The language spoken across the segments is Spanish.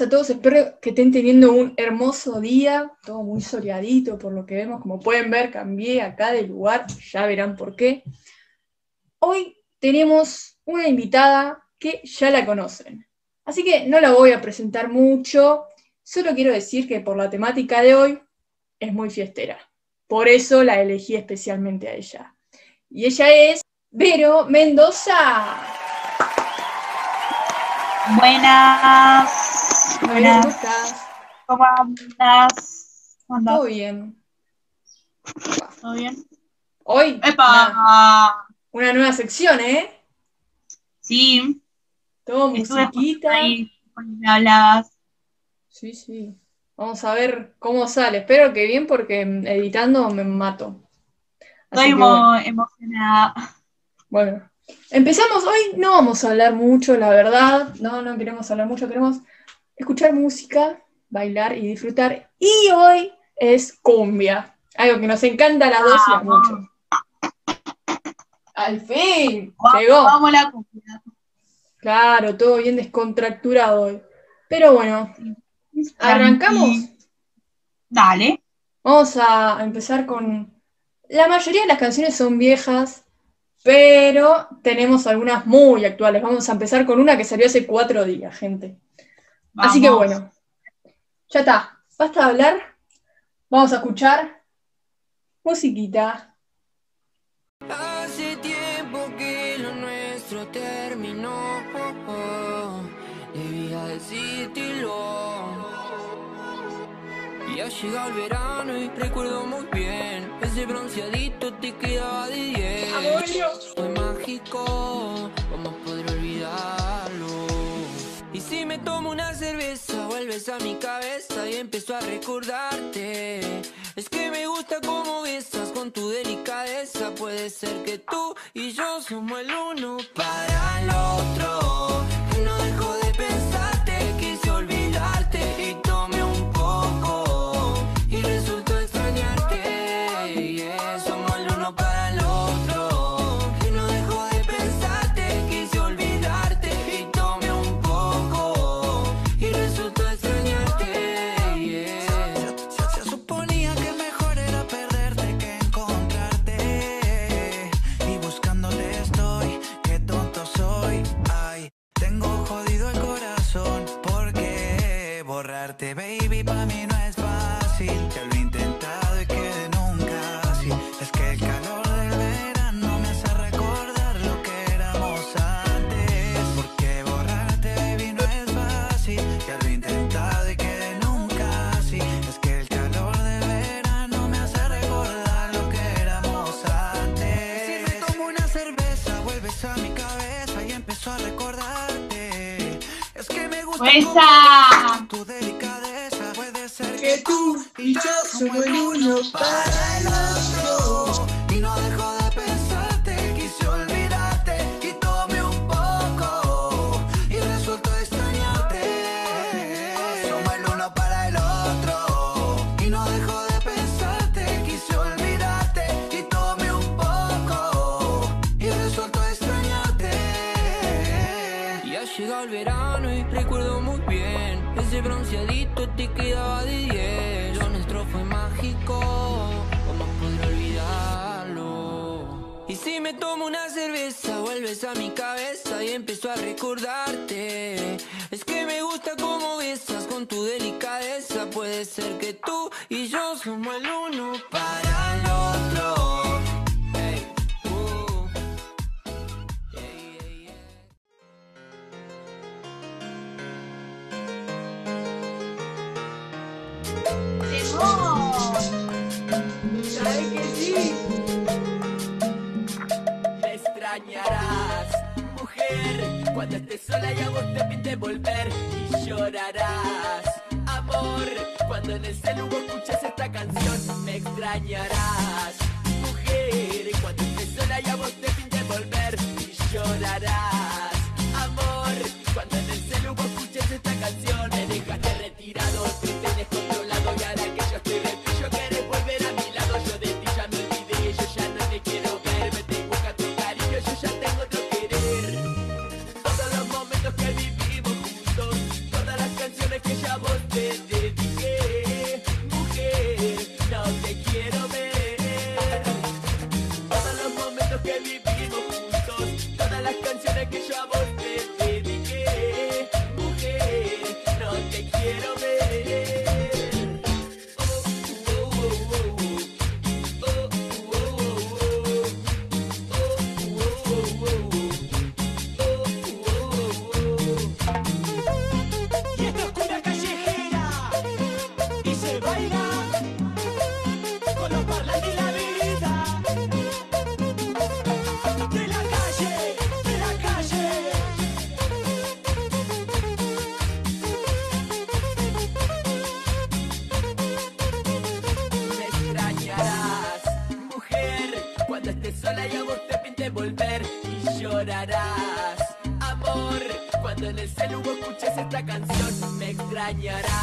a todos, espero que estén teniendo un hermoso día, todo muy soleadito por lo que vemos, como pueden ver, cambié acá de lugar, ya verán por qué. Hoy tenemos una invitada que ya la conocen, así que no la voy a presentar mucho, solo quiero decir que por la temática de hoy es muy fiestera, por eso la elegí especialmente a ella. Y ella es Vero Mendoza. Buenas. Buenas. ¿Cómo estás? ¿Cómo andas? ¿Cómo andas? Todo bien. ¿Todo bien? Hoy, ¡Epa! una, una nueva sección, ¿eh? Sí, Todo musiquita. ahí me hablabas. Sí, sí. Vamos a ver cómo sale. Espero que bien porque editando me mato. Así Estoy bueno, emocionada. bueno. Empezamos hoy, no vamos a hablar mucho, la verdad. No, no queremos hablar mucho, queremos escuchar música, bailar y disfrutar. Y hoy es cumbia, algo que nos encanta a las dos y a Vamos. muchos. Al fin, Vamos, llegó. vamos a la cumbia. Claro, todo bien descontracturado hoy. Pero bueno, arrancamos. Dale. Vamos a empezar con... La mayoría de las canciones son viejas, pero tenemos algunas muy actuales. Vamos a empezar con una que salió hace cuatro días, gente. Así que Vamos. bueno, ya está. Basta de hablar. Vamos a escuchar musiquita. Hace tiempo que lo nuestro terminó. Debía decírtelo. Y ha llegado el verano y recuerdo muy bien. Ese bronceadito te quedaba de 10. Fue mágico, ¿cómo poder olvidarlo? Si me tomo una cerveza, vuelves a mi cabeza y empiezo a recordarte. Es que me gusta cómo besas con tu delicadeza. Puede ser que tú y yo somos el uno para el otro. Borrarte, baby, para mí no es fácil. Ya lo he intentado y que nunca así. Es que el calor del verano me hace recordar lo que éramos antes. Porque borrarte, baby, no es fácil. Ya lo he intentado y que nunca así. Es que el calor del verano me hace recordar lo que éramos antes. Si me tomo una cerveza, vuelves a mi cabeza y empiezo a recordarte. Es que me gusta Esa. Somos el uno para a mi cabeza y empiezo a recordarte. Es que me gusta cómo besas con tu delicadeza. Puede ser que tú y yo somos el uno sola y a vos te pinte volver y llorarás. Amor, cuando en el celu vos escuchas esta canción, me extrañarás, mujer, cuando estés sola y a vos te pinte volver y llorarás. Amor, cuando en el celu vos escuches esta canción, me dejaste me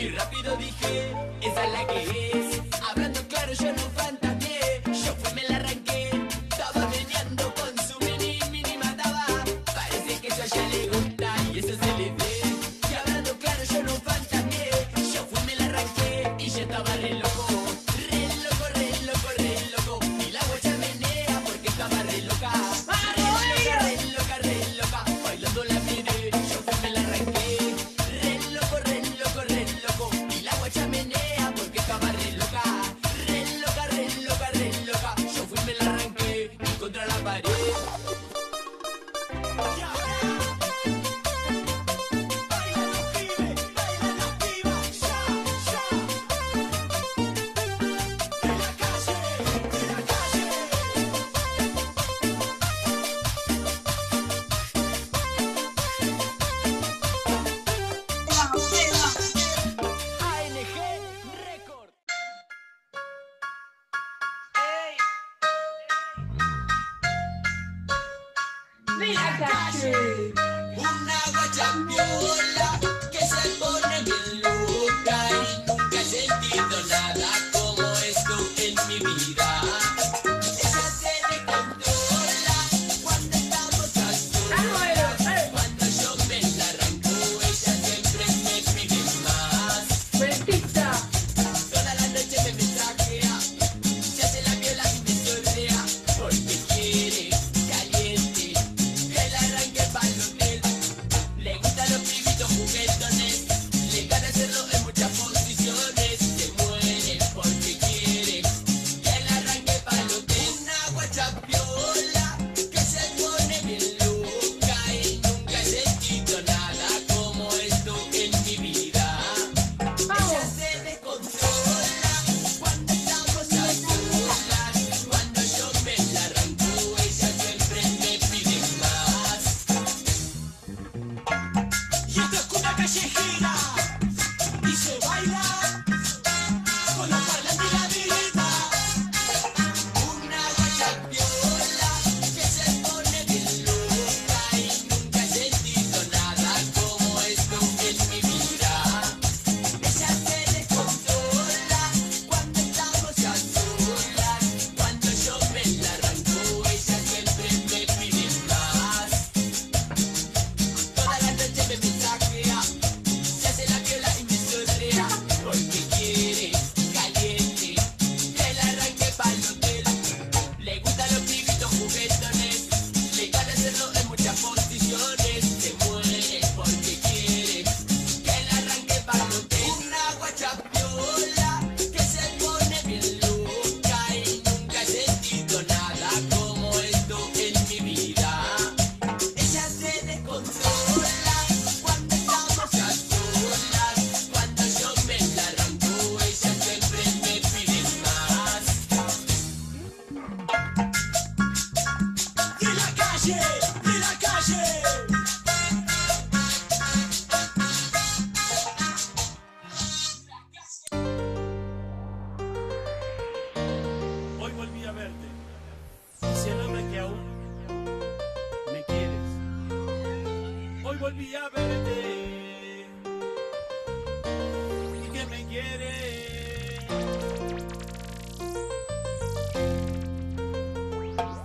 Y rápido dije,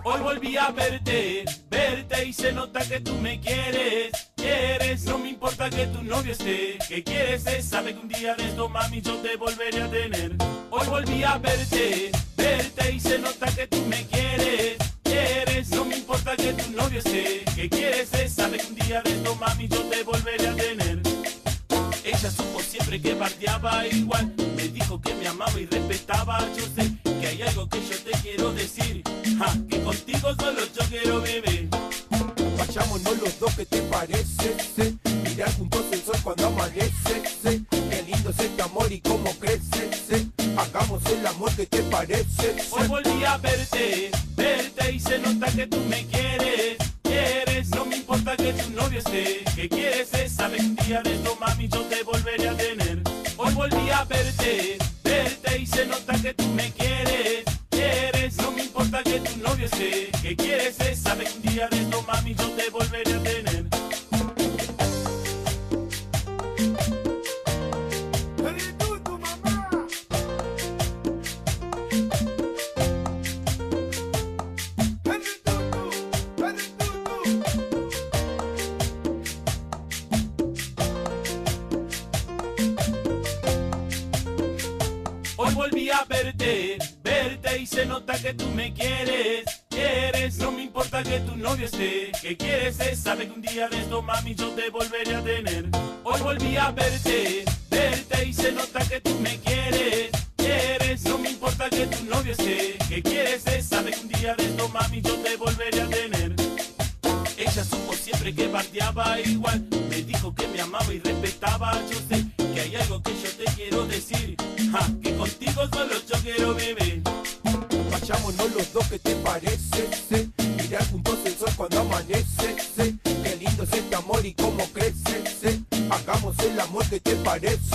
Hoy volví a verte, verte y se nota que tú me quieres. Quieres, no me importa que tu novio esté. Que quieres es, sabe que un día de esto, mami, yo te volveré a tener. Hoy volví a verte, verte y se nota que tú me quieres. Que tu novio esté. Que quieres es, sabe que un día de esto, mami, yo te volveré a tener. Ella supo siempre que bardeaba igual Me dijo que me amaba y respetaba Yo sé que hay algo que yo te quiero decir ja, Que contigo solo yo quiero beber Vayámonos los dos, ¿qué te parece? Sí. Mirar juntos el sol cuando amanece sí. Qué lindo es este amor y cómo crece sí. Hagamos el amor, ¿qué te parece? Hoy volví a verte, se nota que tú me quieres Quieres, no me importa que tu novio esté. Que quieres es, sabe que un día de esto mami yo te volveré a tener. Hoy volví a verte, verte y se nota que tú me quieres Quieres, no me importa que tu novio esté. Que quieres es, sabe que un día de esto mami yo te volveré a tener que tú me quieres. Quieres, no me importa que tu novio esté. Que quieres es, que un día de esto, mami, yo te volveré a tener. Hoy volví a verte, verte y se nota que tú me quieres. Quieres, no me importa que tu novio esté. Que quieres es, que un día de esto, mami, yo te volveré a tener. Ella supo siempre que bardeaba igual Me dijo que me amaba y respetaba Yo sé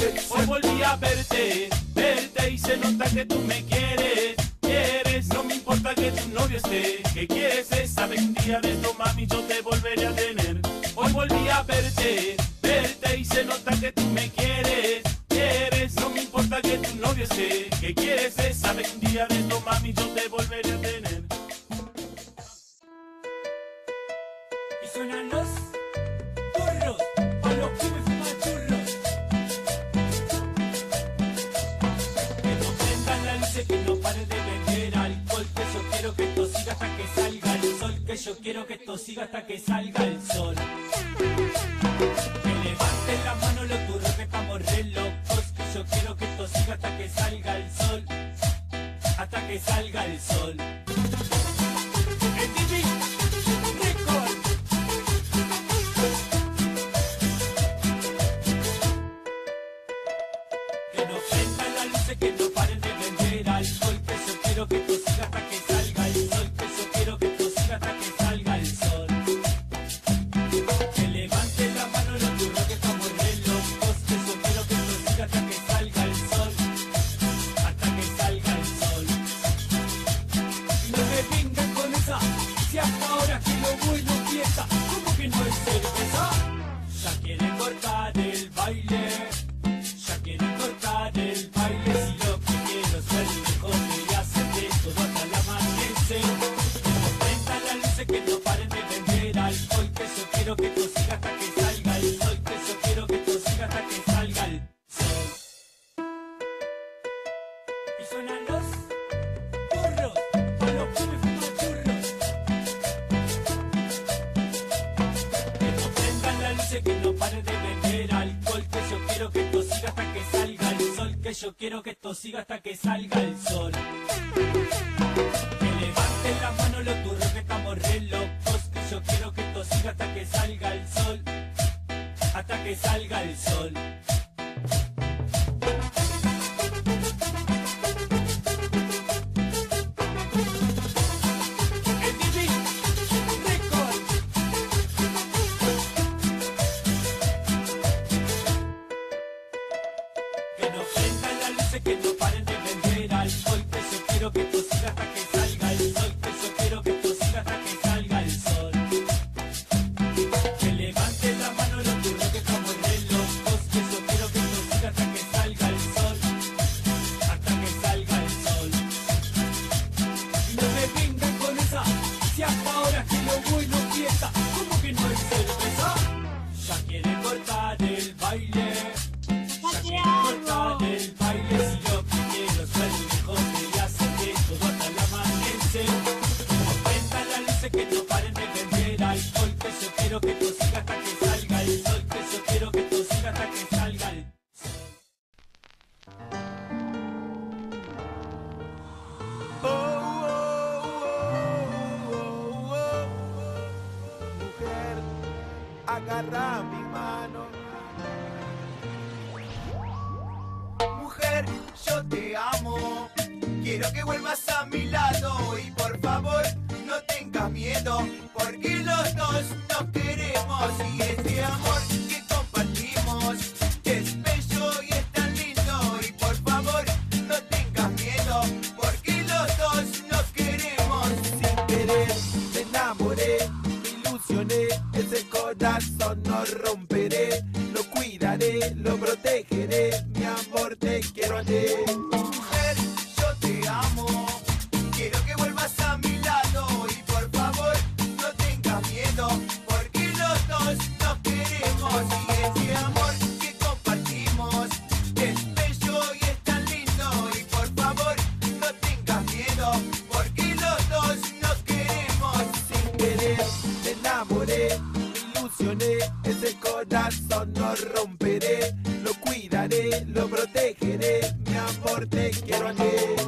Hoy volví a verte, verte y se nota que tú me quieres Quieres, no me importa que tu novio esté Que quieres es, sabe que un día de esto mami yo te volveré a tener. Hoy volví a verte, verte y se nota que tú me quieres Quieres, no me importa que tu novio esté Que quieres es, un día de esto mami yo te volveré a tener yo quiero que esto siga hasta que salga el sol. Que levanten las manos los turros que estamos re locos, que yo quiero que esto siga hasta que salga el sol. Hasta que salga el sol. Que no prendan las luces, que no paren de vender alcohol, que yo quiero que esto siga hasta que yo quiero que esto siga hasta que salga el sol. Que levanten la mano los turros que estamos re locos, que yo quiero que esto siga hasta que salga el sol. Hasta que salga el sol. norte quiero a ti.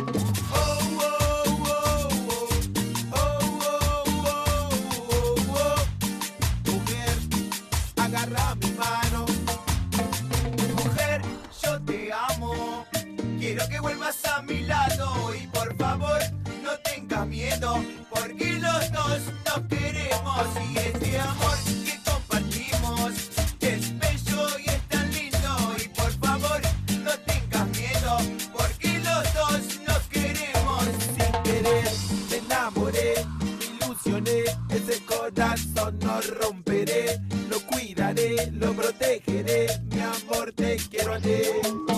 day.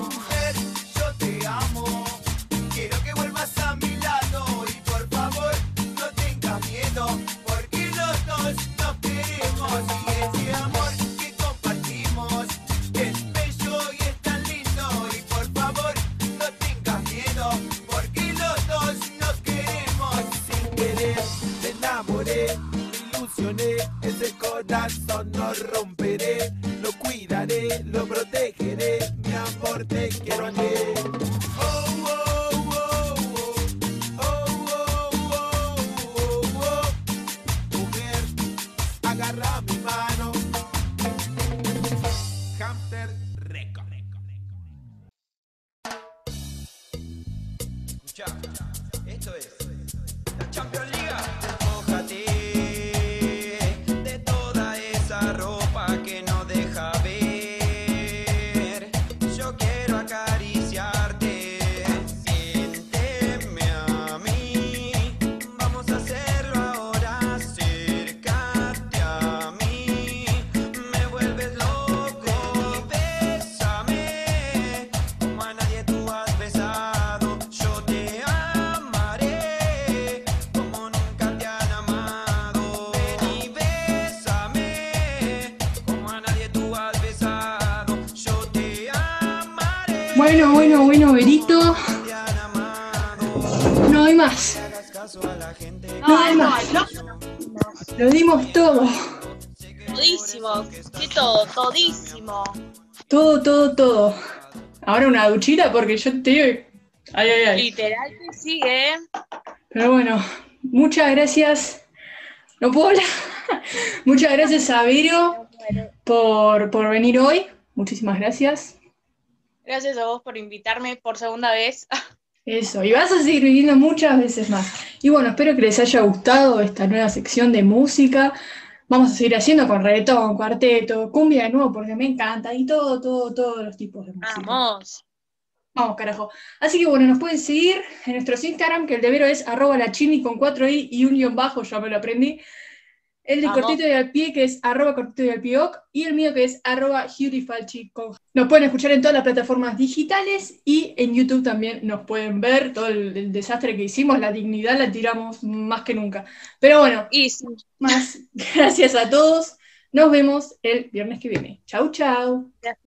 Escucha, esto es la Champions Bueno, bueno, bueno, Berito. No hay más. No hay más. Lo dimos todo. Todísimo, ¿qué todo? Todísimo. Todo, todo, todo. Ahora una duchita porque yo te. Ay, ay, ay. Literal que sigue. Pero bueno, muchas gracias. No puedo hablar. Muchas gracias a Vero por, por venir hoy. Muchísimas gracias. Gracias a vos por invitarme por segunda vez. Eso, y vas a seguir viniendo muchas veces más. Y bueno, espero que les haya gustado esta nueva sección de música. Vamos a seguir haciendo con reggaetón, cuarteto, cumbia de nuevo, porque me encanta, y todo, todo, todos los tipos de música. Vamos. Vamos, carajo. Así que bueno, nos pueden seguir en nuestros Instagram, que el de Vero es arroba la chini con 4i y un guion bajo, ya me lo aprendí. El de Vamos. cortito y al pie, que es arroba cortito y al pie y el mío que es arroba Falchi Nos pueden escuchar en todas las plataformas digitales y en YouTube también nos pueden ver todo el, el desastre que hicimos, la dignidad la tiramos más que nunca. Pero bueno, Y sí, más gracias a todos. Nos vemos el viernes que viene. Chau, chau. gracias.